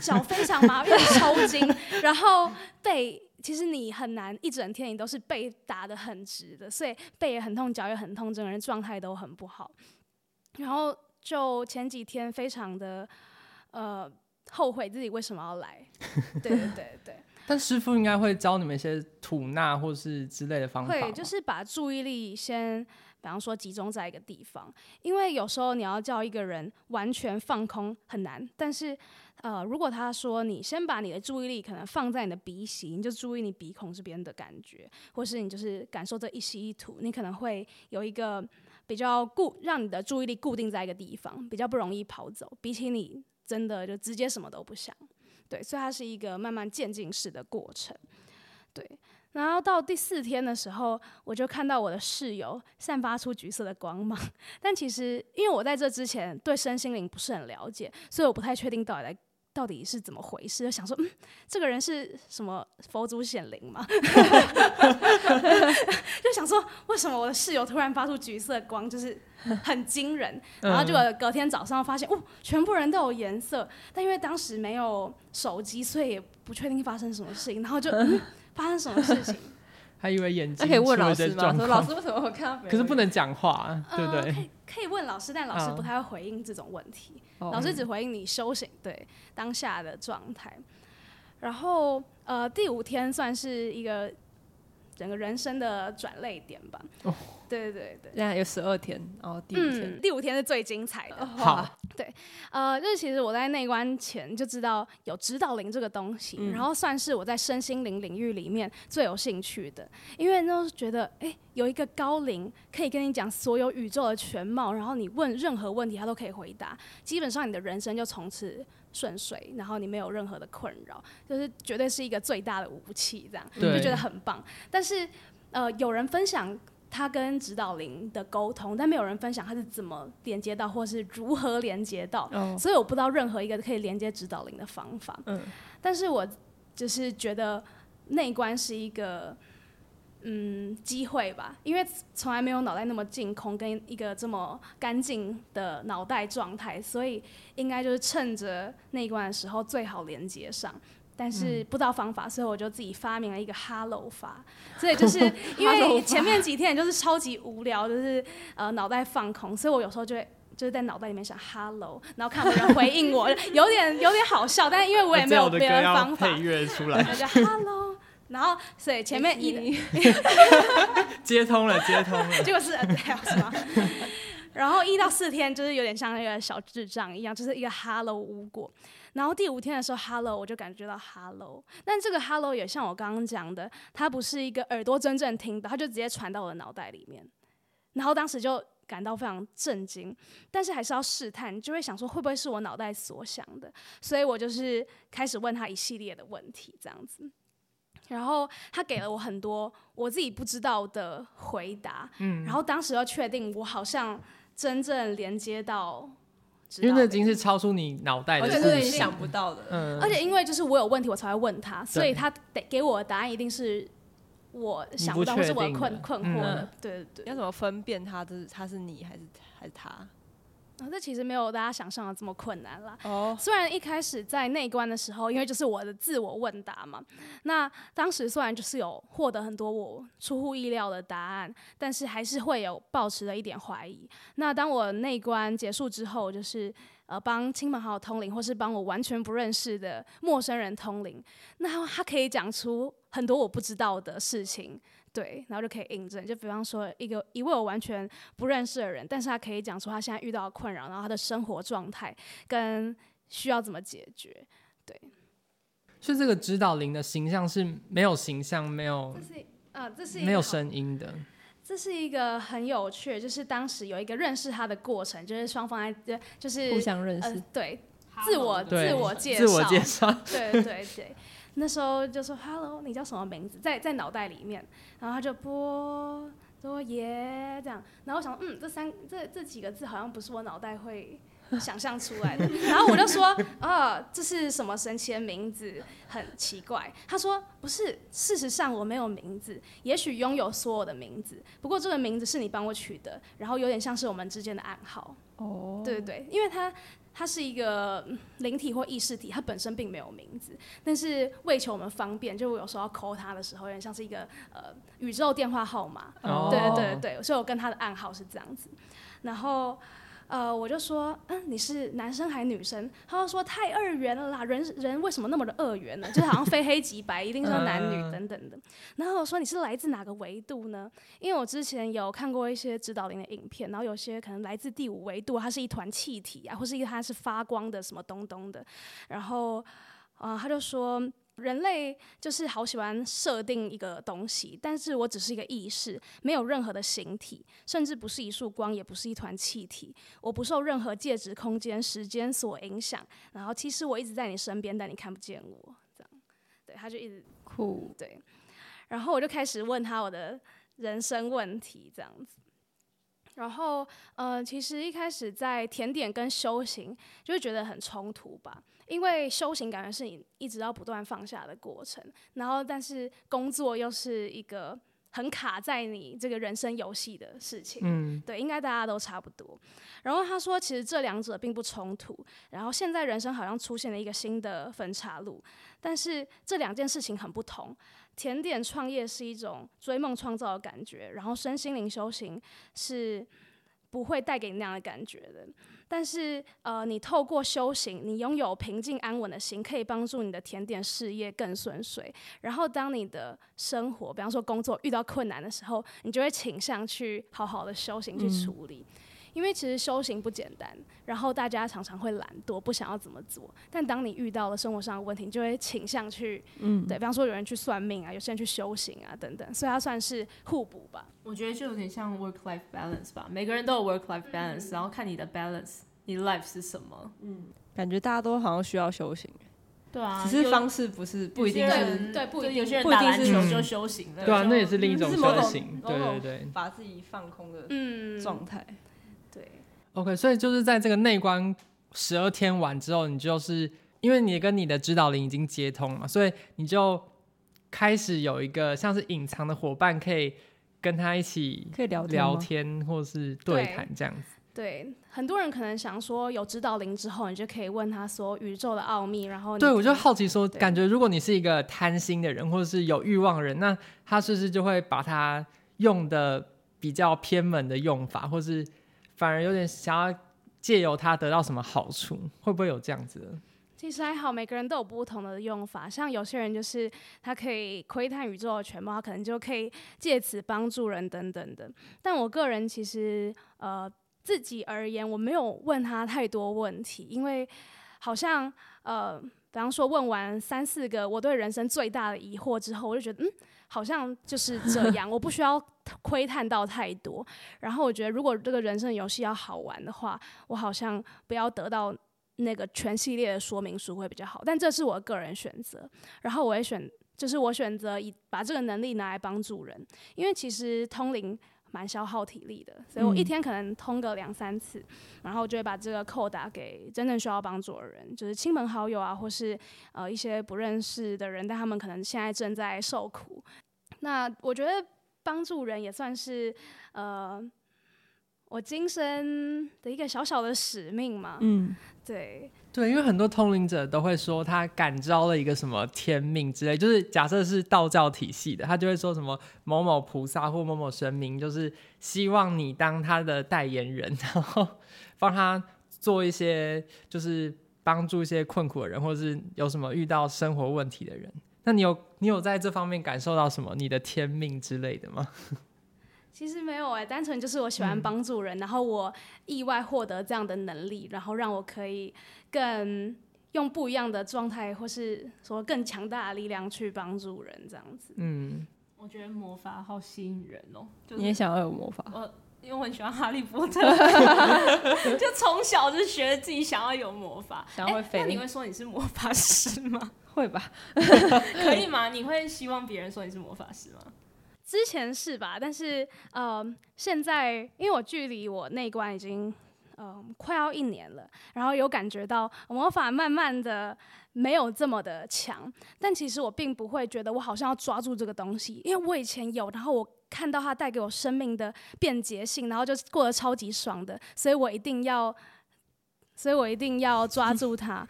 脚非常麻，因为抽筋，[laughs] 然后背其实你很难一整天你都是背打得很直的，所以背也很痛，脚也很痛，整个人状态都很不好。然后就前几天非常的呃。后悔自己为什么要来？[laughs] 对对对对。但师傅应该会教你们一些吐纳或是之类的方法。会，就是把注意力先，比方说集中在一个地方，因为有时候你要叫一个人完全放空很难。但是，呃，如果他说你先把你的注意力可能放在你的鼻息，你就注意你鼻孔这边的感觉，或是你就是感受这一吸一吐，你可能会有一个比较固，让你的注意力固定在一个地方，比较不容易跑走。比起你。真的就直接什么都不想，对，所以它是一个慢慢渐进式的过程，对。然后到第四天的时候，我就看到我的室友散发出橘色的光芒，[laughs] 但其实因为我在这之前对身心灵不是很了解，所以我不太确定到底在。到底是怎么回事？就想说，嗯，这个人是什么佛祖显灵吗？[laughs] 就想说，为什么我的室友突然发出橘色光，就是很惊人。然后就隔天早上发现，哦，全部人都有颜色。但因为当时没有手机，所以也不确定发生什么事情。然后就，嗯，发生什么事情？还以为眼睛。可以问老师吗？说老师为什么我看到？[laughs] 可是不能讲话，对不对？可以可以问老师，但老师不太会回应这种问题。老师只回应你修行对当下的状态。然后呃，第五天算是一个整个人生的转捩点吧。对对对对，现在有十二天，然后第五天，嗯，第五天是最精彩的。好，对，呃，就是其实我在内观前就知道有指导灵这个东西，嗯，然后算是我在身心灵领域里面最有兴趣的，因为那时候觉得，哎，有一个高灵可以跟你讲所有宇宙的全貌，然后你问任何问题，他都可以回答，基本上你的人生就从此顺遂，然后你没有任何的困扰，就是绝对是一个最大的武器，这样，就觉得很棒。但是，呃，有人分享。他跟指导灵的沟通，但没有人分享他是怎么连接到，或是如何连接到，哦、所以我不知道任何一个可以连接指导灵的方法。嗯，但是我就是觉得内观是一个嗯机会吧，因为从来没有脑袋那么净空，跟一个这么干净的脑袋状态，所以应该就是趁着那一关的时候最好连接上。但是不知道方法，所以我就自己发明了一个 Hello 法。[laughs] 所以就是因为前面几天就是超级无聊，就是呃脑袋放空，所以我有时候就会就是在脑袋里面想 Hello，然后看有人回应我，[laughs] 有点有点好笑，但是因为我也没有别的方法，配乐出来，[laughs] 就 Hello，然后所以前面一 [laughs] 接通了，接通了，结果是 Adele 是吗？然后一到四天就是有点像那个小智障一样，就是一个 Hello 无果。然后第五天的时候，Hello，我就感觉到 Hello，但这个 Hello 也像我刚刚讲的，它不是一个耳朵真正听到，它就直接传到我的脑袋里面。然后当时就感到非常震惊，但是还是要试探，就会想说会不会是我脑袋所想的，所以我就是开始问他一系列的问题，这样子。然后他给了我很多我自己不知道的回答，嗯，然后当时要确定我好像真正连接到。因为那已经是超出你脑袋的，而且是你想不到的。嗯，而且因为就是我有问题，我才会问他，所以他得给我的答案一定是我想不到，或是我困困惑的。嗯、对对对，要怎么分辨他？这是他是你还是还是他？啊，这其实没有大家想象的这么困难啦。哦，[laughs] 虽然一开始在内观的时候，因为就是我的自我问答嘛，那当时虽然就是有获得很多我出乎意料的答案，但是还是会有抱持了一点怀疑。那当我内观结束之后，就是呃帮亲朋好友通灵，或是帮我完全不认识的陌生人通灵，那他可以讲出很多我不知道的事情。对，然后就可以印证。就比方说，一个一位我完全不认识的人，但是他可以讲出他现在遇到的困扰，然后他的生活状态跟需要怎么解决。对，所以这个指导灵的形象是没有形象，没有，这是啊，这是没有声音的。这是一个很有趣，就是当时有一个认识他的过程，就是双方在就是互相认识，呃、对，自我自我介绍，自我介绍，对对对。对那时候就说 “hello”，你叫什么名字？在在脑袋里面，然后他就播多耶这样，然后我想，嗯，这三这这几个字好像不是我脑袋会想象出来的，[laughs] 然后我就说，啊，这是什么神奇的名字？很奇怪。他说不是，事实上我没有名字，也许拥有所有的名字，不过这个名字是你帮我取的，然后有点像是我们之间的暗号。哦，对对对，因为他。它是一个灵体或意识体，它本身并没有名字，但是为求我们方便，就我有时候要 call 它的时候，有点像是一个呃宇宙电话号码。Oh. 对对对对，所以我跟它的暗号是这样子，然后。呃，我就说，嗯，你是男生还是女生？他就说太二元了啦，人人为什么那么的二元呢？就是好像非黑即白，一定是男女等等的。然后我说你是来自哪个维度呢？因为我之前有看过一些指导灵的影片，然后有些可能来自第五维度，它是一团气体啊，或是一它是发光的什么东东的。然后，啊、呃，他就说。人类就是好喜欢设定一个东西，但是我只是一个意识，没有任何的形体，甚至不是一束光，也不是一团气体。我不受任何介质空间、时间所影响。然后其实我一直在你身边，但你看不见我。这样，对，他就一直哭。对，然后我就开始问他我的人生问题，这样子。然后，呃，其实一开始在甜点跟修行，就会觉得很冲突吧。因为修行感觉是你一直要不断放下的过程，然后但是工作又是一个很卡在你这个人生游戏的事情。嗯，对，应该大家都差不多。然后他说，其实这两者并不冲突。然后现在人生好像出现了一个新的分岔路，但是这两件事情很不同。甜点创业是一种追梦创造的感觉，然后身心灵修行是不会带给你那样的感觉的。但是，呃，你透过修行，你拥有平静安稳的心，可以帮助你的甜点事业更顺遂。然后，当你的生活，比方说工作遇到困难的时候，你就会倾向去好好的修行去处理。嗯因为其实修行不简单，然后大家常常会懒惰，不想要怎么做。但当你遇到了生活上的问题，你就会倾向去，嗯，对，比方说有人去算命啊，有些人去修行啊，等等，所以它算是互补吧。我觉得就有点像 work life balance 吧，每个人都有 work life balance，、嗯、然后看你的 balance，你 life 是什么。嗯，感觉大家都好像需要修行。对啊，只是方式不是不一定是对，不一定有些人打篮球就修行了，对啊，那也是另一种修行，对对对，把自己放空的嗯状态，对。OK，所以就是在这个内观十二天完之后，你就是因为你跟你的指导灵已经接通了嘛，所以你就开始有一个像是隐藏的伙伴，可以跟他一起可以聊聊天或是对谈这样子。对，很多人可能想说，有指导灵之后，你就可以问他说宇宙的奥秘。然后，对我就好奇说，感觉如果你是一个贪心的人，或者是有欲望的人，那他是不是就会把它用的比较偏门的用法，或是反而有点想要借由他得到什么好处？会不会有这样子？其实还好，每个人都有不同的用法。像有些人就是他可以窥探宇宙的全貌，他可能就可以借此帮助人等等的。但我个人其实呃。自己而言，我没有问他太多问题，因为好像呃，比方说问完三四个我对人生最大的疑惑之后，我就觉得嗯，好像就是这样，[laughs] 我不需要窥探到太多。然后我觉得，如果这个人生游戏要好玩的话，我好像不要得到那个全系列的说明书会比较好。但这是我个人选择，然后我也选，就是我选择以把这个能力拿来帮助人，因为其实通灵。蛮消耗体力的，所以我一天可能通个两三次，嗯、然后就会把这个扣打给真正需要帮助的人，就是亲朋好友啊，或是呃一些不认识的人，但他们可能现在正在受苦。那我觉得帮助人也算是呃我今生的一个小小的使命嘛。嗯，对。对，因为很多通灵者都会说他感召了一个什么天命之类，就是假设是道教体系的，他就会说什么某某菩萨或某某神明，就是希望你当他的代言人，[laughs] 然后帮他做一些，就是帮助一些困苦的人，或者是有什么遇到生活问题的人。那你有你有在这方面感受到什么你的天命之类的吗？其实没有哎、欸，单纯就是我喜欢帮助人，嗯、然后我意外获得这样的能力，然后让我可以更用不一样的状态，或是说更强大的力量去帮助人，这样子。嗯，我觉得魔法好吸引人哦、喔。就是、你也想要有魔法？我因为我很喜欢哈利波特，[laughs] 就从小就学自己想要有魔法。想要会飞、欸？那你会说你是魔法师吗？会吧？[laughs] 可以吗？你会希望别人说你是魔法师吗？之前是吧，但是呃，现在因为我距离我内观已经呃快要一年了，然后有感觉到魔法慢慢的没有这么的强，但其实我并不会觉得我好像要抓住这个东西，因为我以前有，然后我看到它带给我生命的便捷性，然后就过得超级爽的，所以我一定要，所以我一定要抓住它。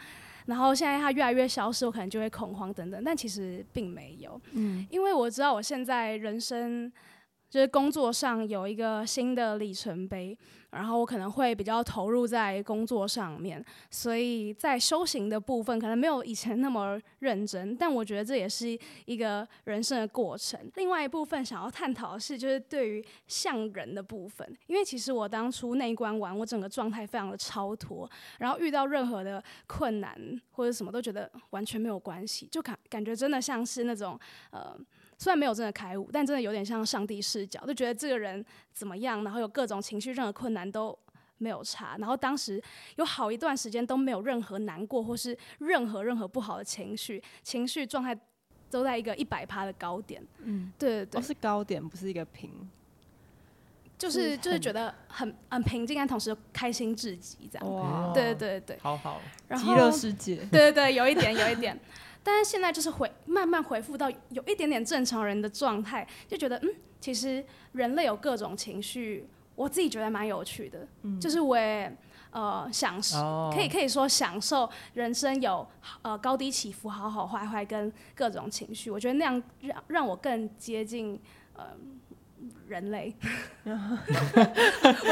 然后现在它越来越消失，我可能就会恐慌等等，但其实并没有，嗯，因为我知道我现在人生。就是工作上有一个新的里程碑，然后我可能会比较投入在工作上面，所以在修行的部分可能没有以前那么认真，但我觉得这也是一个人生的过程。另外一部分想要探讨的是，就是对于像人的部分，因为其实我当初内观完，我整个状态非常的超脱，然后遇到任何的困难或者什么都觉得完全没有关系，就感感觉真的像是那种呃。虽然没有真的开悟，但真的有点像上帝视角，就觉得这个人怎么样，然后有各种情绪，任何困难都没有差。然后当时有好一段时间都没有任何难过或是任何任何不好的情绪，情绪状态都在一个一百趴的高点。嗯，对对对，是高点，不是一个平，就是是就是觉得很很平静，但同时开心至极这样。哇，对对对对，好好，然后极乐世界，对对对，有一点有一点。[laughs] 但是现在就是回慢慢回复到有一点点正常人的状态，就觉得嗯，其实人类有各种情绪，我自己觉得蛮有趣的，嗯、就是我也呃享受，哦、可以可以说享受人生有呃高低起伏，好好坏坏跟各种情绪，我觉得那样让让我更接近呃。人类，[laughs] 我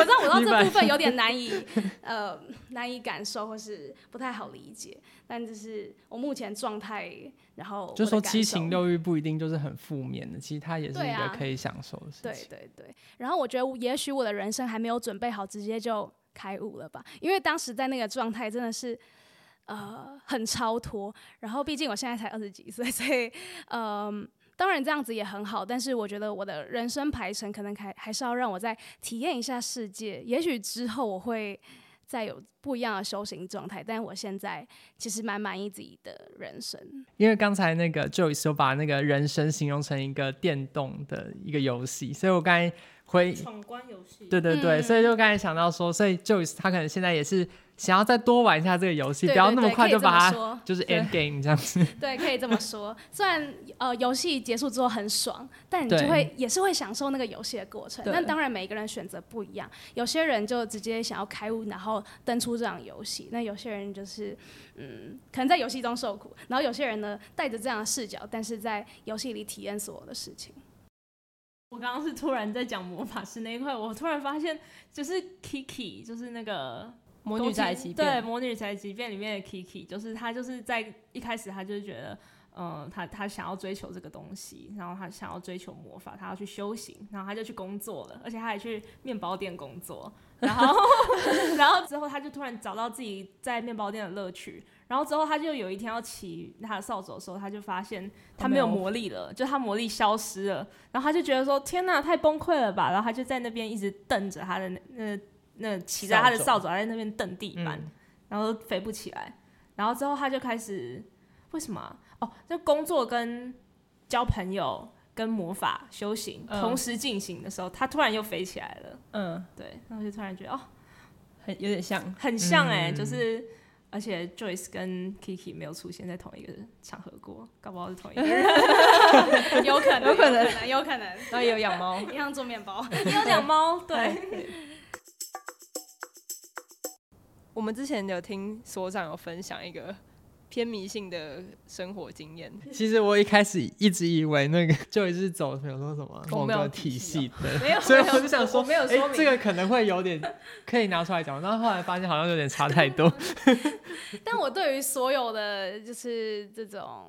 知道，我知道这部分有点难以 [laughs] 呃难以感受或是不太好理解，但就是我目前状态。然后就说七情六欲不一定就是很负面的，其实它也是一个可以享受的事情。对对对。然后我觉得，也许我的人生还没有准备好，直接就开悟了吧？因为当时在那个状态真的是呃很超脱。然后毕竟我现在才二十几岁，所以嗯。呃当然这样子也很好，但是我觉得我的人生排程可能还还是要让我再体验一下世界。也许之后我会再有不一样的修行状态。但我现在其实蛮满意自己的人生。因为刚才那个 Joyce 有把那个人生形容成一个电动的一个游戏，所以我刚才会闯关游戏。对对对，嗯、所以就刚才想到说，所以 Joyce 他可能现在也是。想要再多玩一下这个游戏，不要那么快就把它 [laughs] 就是 end game 这样子。[laughs] 对，可以这么说。虽然呃游戏结束之后很爽，但你就会也是会享受那个游戏的过程。那当然每个人选择不一样，有些人就直接想要开悟，然后登出这场游戏。那有些人就是嗯，可能在游戏中受苦，然后有些人呢带着这样的视角，但是在游戏里体验所有的事情。我刚刚是突然在讲魔法师那一块，我突然发现就是 Kiki，就是那个。魔女宅急便，对，魔女宅急便里面的 Kiki，就是他就是在一开始他就是觉得，嗯，他他想要追求这个东西，然后他想要追求魔法，他要去修行，然后他就去工作了，而且他还去面包店工作，然后 [laughs] 然后之后他就突然找到自己在面包店的乐趣，然后之后他就有一天要骑他的扫帚的时候，他就发现他没有魔力了，就他魔力消失了，然后他就觉得说天哪，太崩溃了吧，然后他就在那边一直瞪着他的那。那那骑着他的扫帚。在那边蹬地板，嗯、然后飞不起来，然后之后他就开始为什么、啊？哦，就工作跟交朋友跟魔法修行、嗯、同时进行的时候，他突然又飞起来了。嗯，对，然后就突然觉得哦，很有点像，很像哎、欸，嗯、就是而且 Joyce 跟 Kiki 没有出现在同一个场合过，搞不好是同一个人，[laughs] 有可能，有可能，有可能，然后也有养猫，[laughs] 一样做面包，也有养猫，对。[laughs] 我们之前有听所长有分享一个偏迷信的生活经验。其实我一开始一直以为那个就是走比如说什么某个体系的，没有，所以我就想说，没有说明、欸、这个可能会有点可以拿出来讲，然后后来发现好像有点差太多。[laughs] 但我对于所有的就是这种。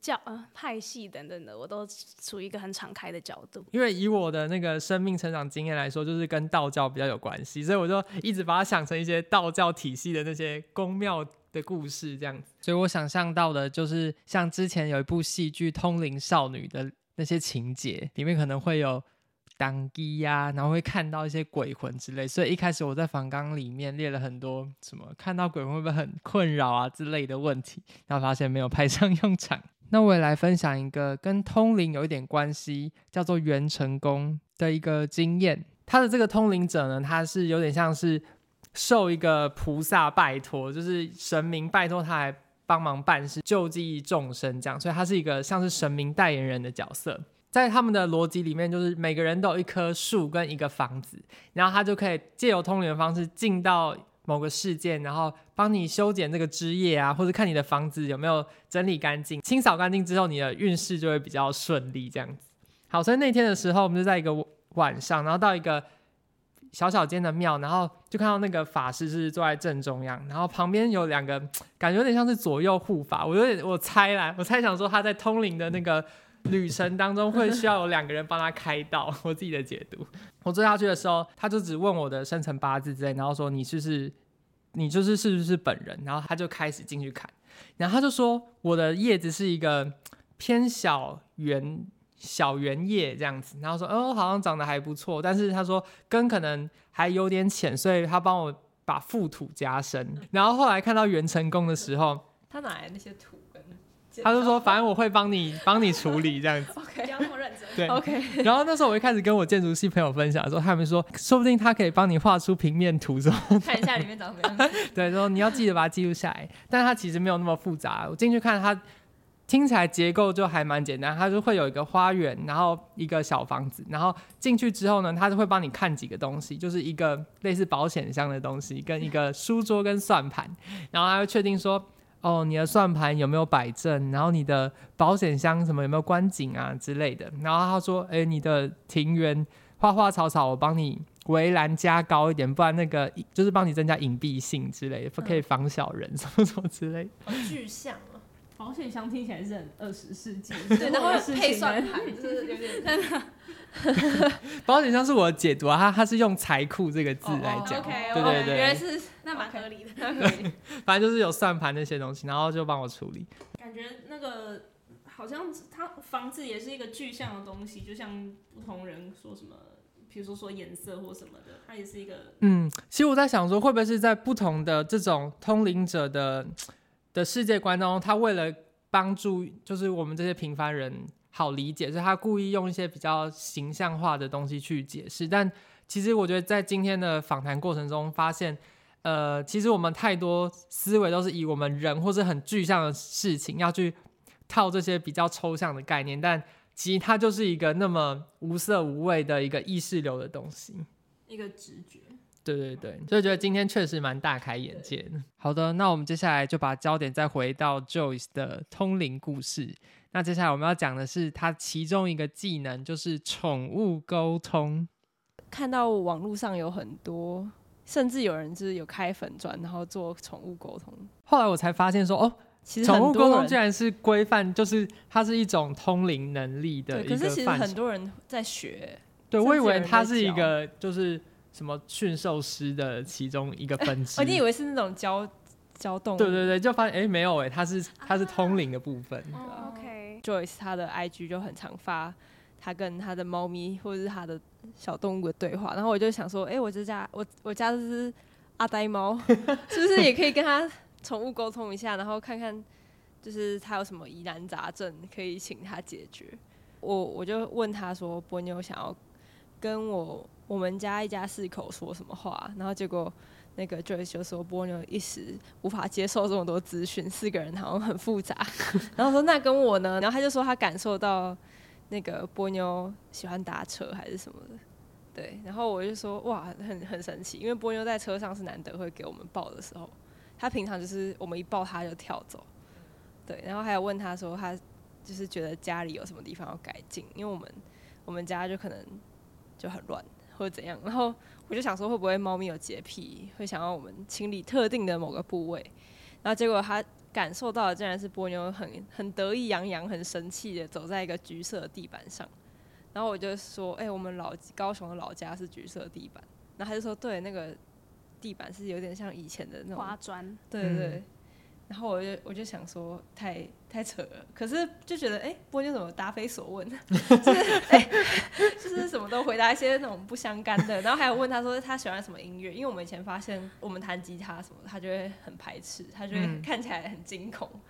教呃派系等等的，我都处于一个很敞开的角度。因为以我的那个生命成长经验来说，就是跟道教比较有关系，所以我就一直把它想成一些道教体系的那些宫庙的故事这样子。所以我想象到的就是像之前有一部戏剧《通灵少女》的那些情节，里面可能会有当机呀，然后会看到一些鬼魂之类。所以一开始我在房纲里面列了很多什么看到鬼魂会不会很困扰啊之类的问题，然后发现没有派上用场。那我也来分享一个跟通灵有一点关系，叫做元成功的一个经验。他的这个通灵者呢，他是有点像是受一个菩萨拜托，就是神明拜托他来帮忙办事，救济众生这样。所以他是一个像是神明代言人的角色。在他们的逻辑里面，就是每个人都有一棵树跟一个房子，然后他就可以借由通灵的方式进到。某个事件，然后帮你修剪这个枝叶啊，或者看你的房子有没有整理干净、清扫干净之后，你的运势就会比较顺利。这样子，好，所以那天的时候，我们就在一个晚上，然后到一个小小间的庙，然后就看到那个法师是坐在正中央，然后旁边有两个，感觉有点像是左右护法。我有点，我猜啦，我猜想说他在通灵的那个旅程当中会需要有两个人帮他开道。[laughs] 我自己的解读，我坐下去的时候，他就只问我的生辰八字之类，然后说你是不是。你就是是不是本人？然后他就开始进去看，然后他就说我的叶子是一个偏小圆小圆叶这样子，然后说哦，好像长得还不错，但是他说根可能还有点浅，所以他帮我把覆土加深。然后后来看到元成功的时候，他哪来那些土？他就说，反正我会帮你 [laughs] 帮你处理这样子。OK，不要那么认真。对，OK。[laughs] 然后那时候我一开始跟我建筑系朋友分享的时候，他们说，说不定他可以帮你画出平面图，说看一下里面长什么样子。[laughs] 对，说你要记得把它记录下来。但是它其实没有那么复杂。我进去看，它听起来结构就还蛮简单。它就会有一个花园，然后一个小房子。然后进去之后呢，他就会帮你看几个东西，就是一个类似保险箱的东西，跟一个书桌跟算盘。然后他会确定说。哦，你的算盘有没有摆正？然后你的保险箱什么有没有关紧啊之类的？然后他说：“哎，你的庭园花花草草，我帮你围栏加高一点，不然那个就是帮你增加隐蔽性之类的，不可以防小人、嗯、什么什么之类。”的具象啊！保险箱听起来是很二十世纪，[laughs] 对，然后配算盘，就是有点真的。保险箱是我的解读啊，它它是用财库这个字来讲，哦、okay, 对对对，原来是那蛮合理的。对，[laughs] 反正就是有算盘那些东西，然后就帮我处理。感觉那个好像它房子也是一个具象的东西，就像不同人说什么比如说说颜色或什么的，它也是一个。嗯，其实我在想说，会不会是在不同的这种通灵者的的世界观当中，他为了帮助就是我们这些平凡人好理解，所以他故意用一些比较形象化的东西去解释。但其实我觉得在今天的访谈过程中，发现，呃，其实我们太多思维都是以我们人或是很具象的事情要去套这些比较抽象的概念，但其实它就是一个那么无色无味的一个意识流的东西，一个直觉。对对对，所以觉得今天确实蛮大开眼界的。好的，那我们接下来就把焦点再回到 Joyce 的通灵故事。那接下来我们要讲的是他其中一个技能，就是宠物沟通。看到网络上有很多，甚至有人就是有开粉专，然后做宠物沟通。后来我才发现说，哦，其实宠物沟通居然是规范，就是它是一种通灵能力的一个。可是其实很多人在学。对，我以为它是一个就是。什么驯兽师的其中一个分支？哦，你以为是那种教教动物？对对对，就发现哎、欸、没有哎，它是它是通灵的部分。啊、OK，Joyce、okay. 他的 IG 就很常发他跟他的猫咪或者是他的小动物的对话，然后我就想说，哎、欸，我这家我我家这只阿呆猫，[laughs] 是不是也可以跟他宠物沟通一下，然后看看就是他有什么疑难杂症可以请他解决？我我就问他说，波妞想要跟我。我们家一家四口说什么话，然后结果那个 Joyce 就说波妞一时无法接受这么多资讯，四个人好像很复杂。[laughs] 然后说那跟我呢？然后他就说他感受到那个波妞喜欢搭车还是什么的，对。然后我就说哇，很很神奇，因为波妞在车上是难得会给我们抱的时候，他平常就是我们一抱他就跳走，对。然后还有问他说他就是觉得家里有什么地方要改进，因为我们我们家就可能就很乱。或者怎样，然后我就想说，会不会猫咪有洁癖，会想要我们清理特定的某个部位？然后结果它感受到的竟然是波妞很很得意洋洋、很神气的走在一个橘色的地板上。然后我就说：“哎、欸，我们老高雄的老家是橘色地板。”然后他就说：“对，那个地板是有点像以前的那种花砖。”对对对。嗯然后我就我就想说太太扯了，可是就觉得哎，波妞怎么答非所问，[laughs] 就是哎，就是什么都回答一些那种不相干的。然后还有问他说他喜欢什么音乐，因为我们以前发现我们弹吉他什么，他就会很排斥，他就会看起来很惊恐。嗯、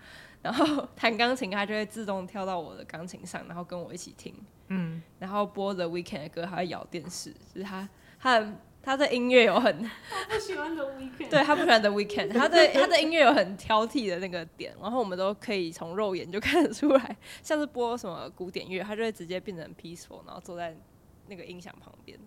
[laughs] 然后弹钢琴，他就会自动跳到我的钢琴上，然后跟我一起听。嗯，然后播 The Weekend 的歌，他会咬电视，就是他他很。他的音乐有很，他不喜欢 The Weeknd，[laughs] 对，他不喜欢 The Weeknd，他对他的音乐有很挑剔的那个点，然后我们都可以从肉眼就看得出来，像是播什么古典乐，他就会直接变成 peaceful，然后坐在那个音响旁边。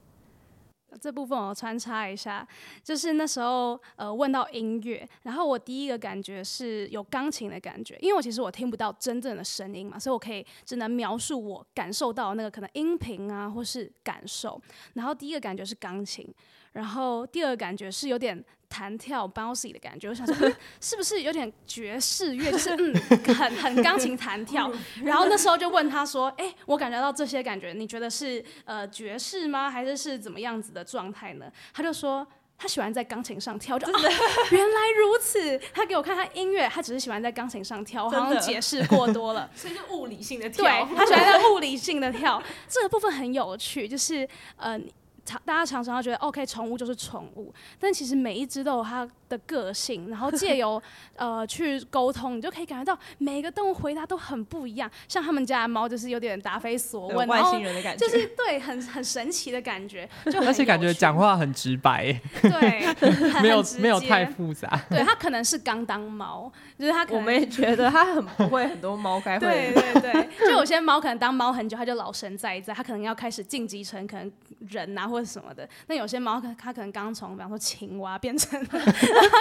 这部分我穿插一下，就是那时候呃问到音乐，然后我第一个感觉是有钢琴的感觉，因为我其实我听不到真正的声音嘛，所以我可以只能描述我感受到那个可能音频啊或是感受。然后第一个感觉是钢琴，然后第二个感觉是有点弹跳 bouncy 的感觉，我想说、[laughs] 嗯、是不是有点爵士乐，[laughs] 就是嗯很很钢琴弹跳。[laughs] 然后那时候就问他说，哎，我感觉到这些感觉，你觉得是呃爵士吗？还是是怎么样子的状态呢？他就说他喜欢在钢琴上跳，就啊原来如此。他给我看他音乐，他只是喜欢在钢琴上跳，我好像解释过多了，所以就物理性的跳。对，他喜欢在物理性的跳，这个部分很有趣，就是呃。常大家常常要觉得，OK，宠物就是宠物，但其实每一只都有它的个性，然后借由 [laughs] 呃去沟通，你就可以感觉到每个动物回答都很不一样。像他们家的猫就是有点答非所问，外星人的感觉，就是对，很很神奇的感觉，就而且感觉讲话很直白，[laughs] 对，没有没有太复杂。对，它可能是刚当猫，就是它，我们也觉得它很不会很多猫该会。对对对，就有些猫可能当猫很久，它就老神在在，它可能要开始晋级成可能人啊或者什么的。那有些猫可它可能刚从比方说青蛙变成，[laughs] 它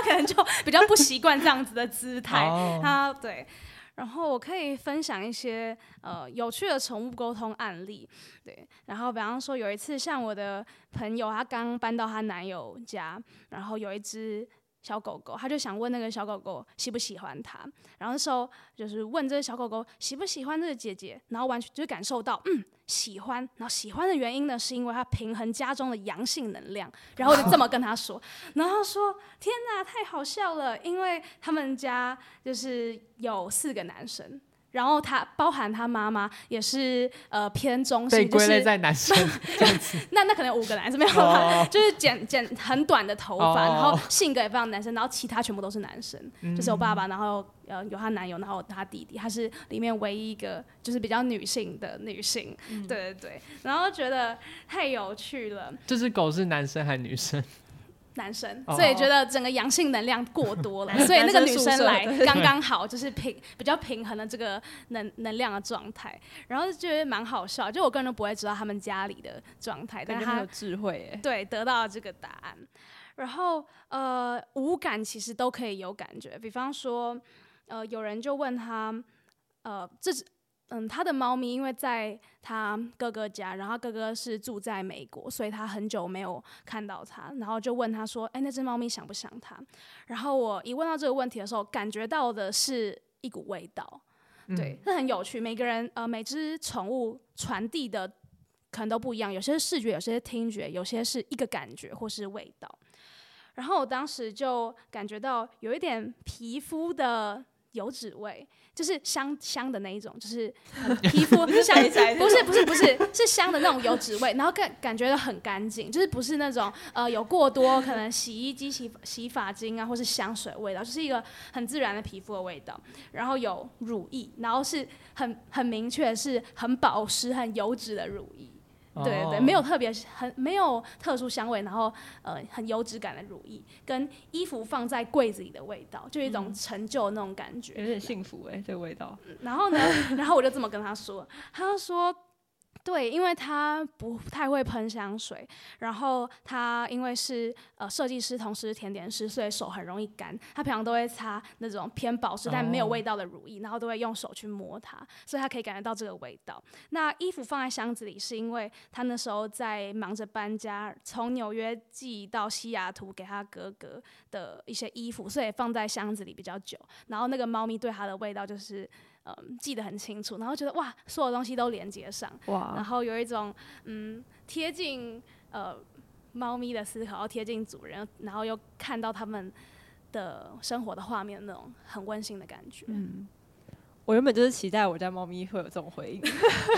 可能就。比较不习惯这样子的姿态，它、oh. 对，然后我可以分享一些呃有趣的宠物沟通案例，对，然后比方说有一次像我的朋友，她刚搬到她男友家，然后有一只。小狗狗，他就想问那个小狗狗喜不喜欢他，然后那时候就是问这个小狗狗喜不喜欢这个姐姐，然后完全就感受到嗯喜欢，然后喜欢的原因呢是因为他平衡家中的阳性能量，然后就这么跟他说，[laughs] 然后说天哪太好笑了，因为他们家就是有四个男生。然后他包含他妈妈也是呃偏中性，被归类在男生。[laughs] 那那可能有五个男生没有，oh. 就是剪剪很短的头发，oh. 然后性格也非常男生，然后其他全部都是男生，mm. 就是我爸爸，然后呃有他男友，然后他弟弟，他是里面唯一一个就是比较女性的女性，mm. 对对对，然后觉得太有趣了。这只狗是男生还是女生？男生，所以觉得整个阳性能量过多了，所以那个女生来刚刚好，就是平比较平衡的这个能能量的状态，然后就觉得蛮好笑，就我个人都不会知道他们家里的状态，但是他有智慧，对，得到了这个答案，然后呃五感其实都可以有感觉，比方说呃有人就问他呃这是。嗯，他的猫咪因为在他哥哥家，然后哥哥是住在美国，所以他很久没有看到他，然后就问他说：“哎，那只猫咪想不想他？”然后我一问到这个问题的时候，感觉到的是一股味道，对，这、嗯、很有趣。每个人呃，每只宠物传递的可能都不一样，有些是视觉，有些是听觉，有些是一个感觉或是味道。然后我当时就感觉到有一点皮肤的油脂味。就是香香的那一种，就是 [laughs] 皮肤香，不是不是不是，是香的那种油脂味，然后感感觉很干净，就是不是那种呃有过多可能洗衣机洗洗发精啊，或是香水味道，就是一个很自然的皮肤的味道，然后有乳液，然后是很很明确是很保湿很油脂的乳液。对对对，没有特别很没有特殊香味，然后呃很油脂感的乳液，跟衣服放在柜子里的味道，就一种陈旧的那种感觉，有点幸福哎、欸，这个味道。然后呢，然后我就这么跟他说，他说。对，因为他不太会喷香水，然后他因为是呃设计师，同时是甜点师，所以手很容易干。他平常都会擦那种偏保湿但没有味道的乳液，然后都会用手去摸它，所以他可以感觉到这个味道。那衣服放在箱子里，是因为他那时候在忙着搬家，从纽约寄到西雅图给他哥哥的一些衣服，所以放在箱子里比较久。然后那个猫咪对它的味道就是。嗯，记得很清楚，然后觉得哇，所有东西都连接上，哇，然后有一种嗯贴近呃猫咪的思考，贴近主人，然后又看到他们的生活的画面，那种很温馨的感觉。嗯。我原本就是期待我家猫咪会有这种回应，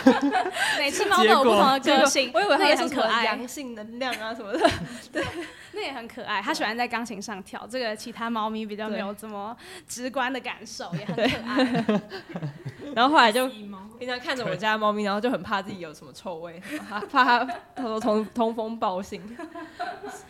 [laughs] 每次猫都有不同的个性，我以为它也很可爱，阳性能量啊什么的，[laughs] 对，那也很可爱。它喜欢在钢琴上跳，这个其他猫咪比较没有这么直观的感受，也很可爱。然后后来就 [laughs] 平常看着我家猫咪，然后就很怕自己有什么臭味，怕怕它它说通通风报信。[laughs]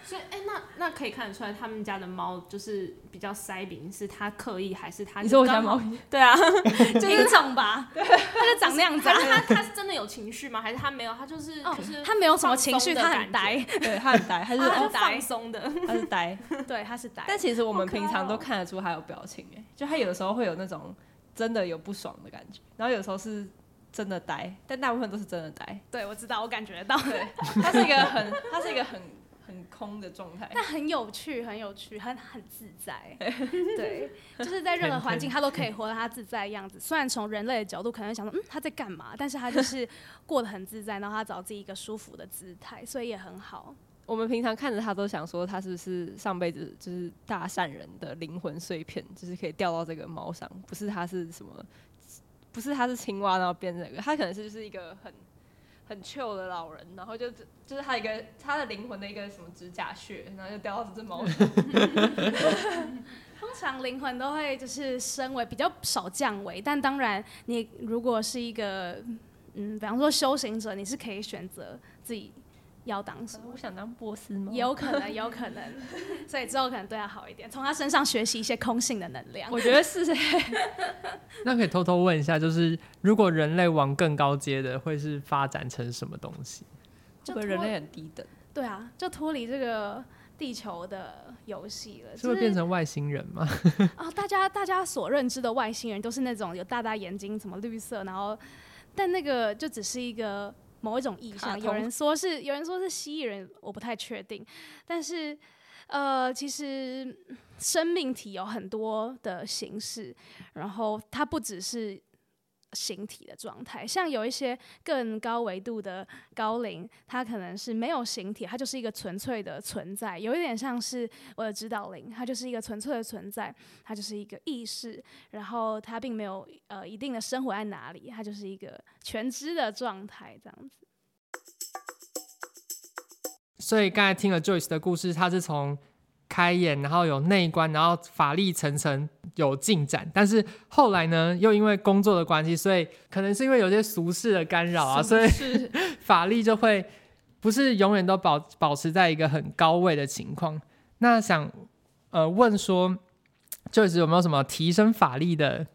所以哎、欸，那那可以看得出来，他们家的猫就是比较塞饼，是它刻意还是它？你说我家猫咪？对啊。[laughs] 就是长吧，它就长那样子。它它是真的有情绪吗？还是它没有？它就是就是它没有什么情绪，它很呆。对，它很呆，它是放松的，它是呆。对，它是呆。但其实我们平常都看得出它有表情，哎，就它有的时候会有那种真的有不爽的感觉，然后有时候是真的呆，但大部分都是真的呆。对，我知道，我感觉到。对，它是一个很，它是一个很。很空的状态，但很有趣，很有趣，很很自在。[laughs] 对，就是在任何环境，他都可以活得他自在的样子。虽然从人类的角度可能会想说，嗯，他在干嘛？但是他就是过得很自在，然后他找自己一个舒服的姿态，所以也很好。我们平常看着他，都想说他是不是上辈子就是大善人的灵魂碎片，就是可以掉到这个猫上，不是他是什么，不是他是青蛙，然后变这个，他可能是就是一个很。很旧的老人，然后就就是他一个他的灵魂的一个什么指甲屑，然后就掉到这只猫上。通常灵魂都会就是升维比较少降维，但当然你如果是一个嗯，比方说修行者，你是可以选择自己。要当什么？我想当波斯猫。有可能，[laughs] 有可能，所以之后可能对他好一点，从他身上学习一些空性的能量。我觉得是。[laughs] 那可以偷偷问一下，就是如果人类往更高阶的，会是发展成什么东西？就人类很低等。对啊，就脱离这个地球的游戏了。是会变成外星人吗？[laughs] 啊、哦，大家大家所认知的外星人都是那种有大大眼睛，什么绿色，然后，但那个就只是一个。某一种意象，有人说是，有人说是蜥蜴人，我不太确定。但是，呃，其实生命体有很多的形式，然后它不只是形体的状态。像有一些更高维度的高灵，它可能是没有形体，它就是一个纯粹的存在，有一点像是我的指导灵，它就是一个纯粹的存在，它就是一个意识，然后它并没有呃一定的生活在哪里，它就是一个全知的状态这样子。所以刚才听了 Joyce 的故事，他是从开眼，然后有内观，然后法力层层有进展，但是后来呢，又因为工作的关系，所以可能是因为有些俗世的干扰啊，所以 [laughs] 法力就会不是永远都保保持在一个很高位的情况。那想呃问说，Joyce 有没有什么提升法力的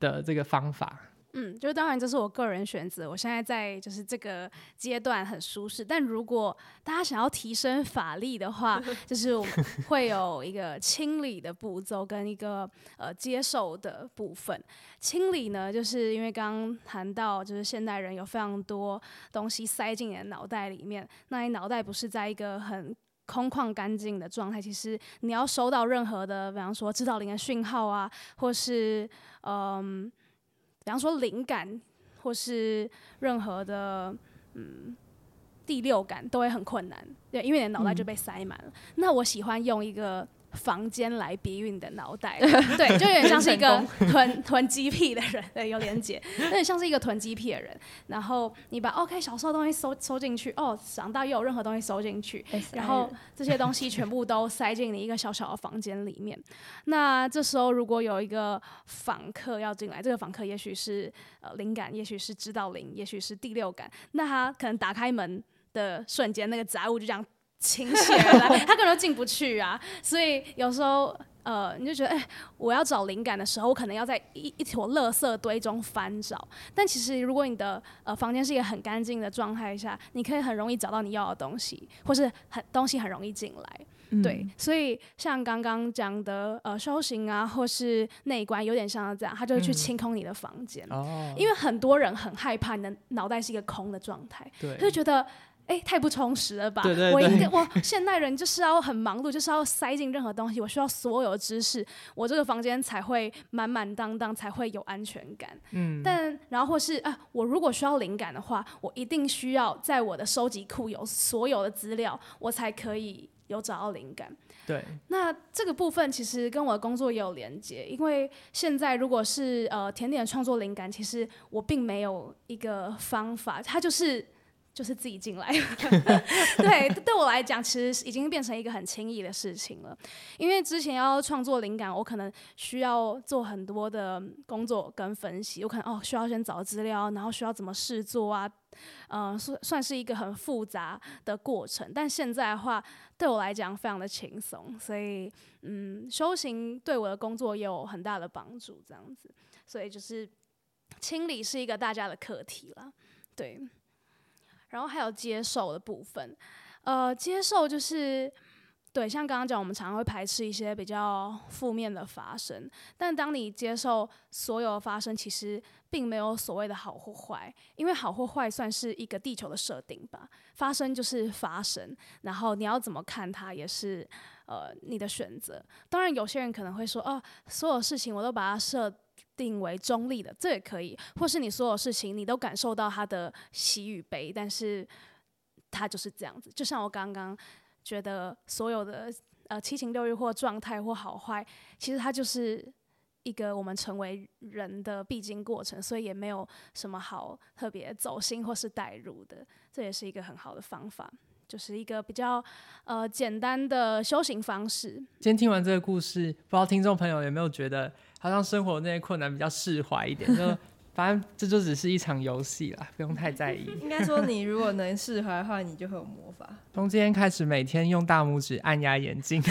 的这个方法？嗯，就当然这是我个人选择。我现在在就是这个阶段很舒适，但如果大家想要提升法力的话，[laughs] 就是我们会有一个清理的步骤跟一个呃接受的部分。清理呢，就是因为刚刚谈到，就是现代人有非常多东西塞进你的脑袋里面，那你脑袋不是在一个很空旷干净的状态，其实你要收到任何的，比方说指导灵的讯号啊，或是嗯。比方说灵感，或是任何的嗯第六感，都会很困难，对，因为你的脑袋就被塞满了。嗯。那我喜欢用一个。房间来比喻你的脑袋，[laughs] 对，就有点像是一个囤囤鸡屁的人，对，有点解，有点像是一个囤鸡屁的人。然后你把 OK 小时候东西收收进去，哦，长大又有任何东西收进去，然后这些东西全部都塞进你一个小小的房间里面。那这时候如果有一个访客要进来，这个访客也许是呃灵感，也许是指导灵，也许是第六感，那他可能打开门的瞬间，那个杂物就这样。倾泻而来，[laughs] 他根本就进不去啊！所以有时候，呃，你就觉得，哎、欸，我要找灵感的时候，我可能要在一一坨垃圾堆中翻找。但其实，如果你的呃房间是一个很干净的状态下，你可以很容易找到你要的东西，或是很东西很容易进来。嗯、对，所以像刚刚讲的，呃，修行啊，或是内观，有点像这样，他就会去清空你的房间。因为很多人很害怕你的脑袋是一个空的状态，他就觉得。哎、欸，太不充实了吧？对对对，我应该，我现代人就是要很忙碌，就是要塞进任何东西。我需要所有的知识，我这个房间才会满满当当，才会有安全感。嗯，但然后或是啊，我如果需要灵感的话，我一定需要在我的收集库有所有的资料，我才可以有找到灵感。对，那这个部分其实跟我的工作也有连接，因为现在如果是呃甜点创作灵感，其实我并没有一个方法，它就是。就是自己进来，[laughs] 对，对我来讲，其实已经变成一个很轻易的事情了。因为之前要创作灵感，我可能需要做很多的工作跟分析，我可能哦需要先找资料，然后需要怎么试做啊，嗯、算算是一个很复杂的过程。但现在的话，对我来讲非常的轻松，所以嗯，修行对我的工作也有很大的帮助，这样子。所以就是清理是一个大家的课题了，对。然后还有接受的部分，呃，接受就是，对，像刚刚讲，我们常常会排斥一些比较负面的发生，但当你接受所有发生，其实并没有所谓的好或坏，因为好或坏算是一个地球的设定吧，发生就是发生，然后你要怎么看它也是呃你的选择。当然，有些人可能会说，哦，所有事情我都把它设。定为中立的，这也可以，或是你所有事情你都感受到它的喜与悲，但是它就是这样子。就像我刚刚觉得所有的呃七情六欲或状态或好坏，其实它就是一个我们成为人的必经过程，所以也没有什么好特别走心或是带入的。这也是一个很好的方法，就是一个比较呃简单的修行方式。今天听完这个故事，不知道听众朋友有没有觉得？好像生活那些困难比较释怀一点，就 [laughs] 反正这就只是一场游戏啦，不用太在意。应该说，你如果能释怀的话，你就会有魔法。从今天开始，每天用大拇指按压眼睛，[laughs]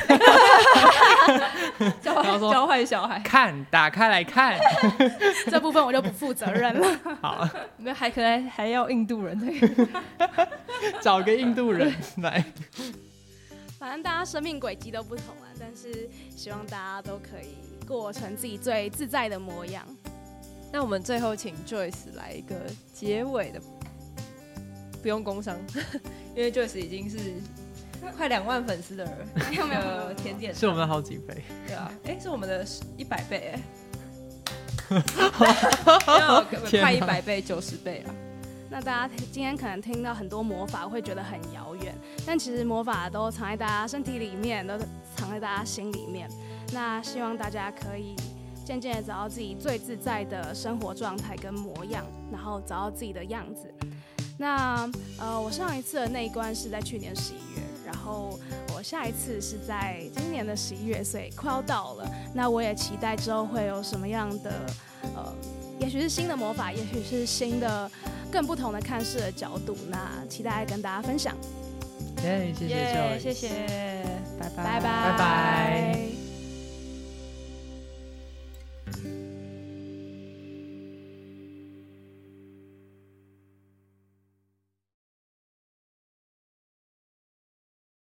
教教坏小孩，看，打开来看。[laughs] 这部分我就不负责任了。好，那还可能还要印度人，找个印度人来。反正大家生命轨迹都不同啊，但是希望大家都可以。过成自己最自在的模样。那我们最后请 Joyce 来一个结尾的，不用工伤，[laughs] 因为 Joyce 已经是快两万粉丝的人，没有没有甜点，是我们的好几倍。对啊，哎、欸，是我们的一百倍哎。快一百倍、九十倍了。那大家今天可能听到很多魔法，会觉得很遥远，但其实魔法都藏在大家身体里面，都藏在大家心里面。那希望大家可以渐渐的找到自己最自在的生活状态跟模样，然后找到自己的样子。那呃，我上一次的那一关是在去年十一月，然后我下一次是在今年的十一月，所以快要到了。那我也期待之后会有什么样的呃，也许是新的魔法，也许是新的。更不同的看事的角度，那期待跟大家分享。耶，谢谢，谢谢，拜拜，拜拜，拜拜。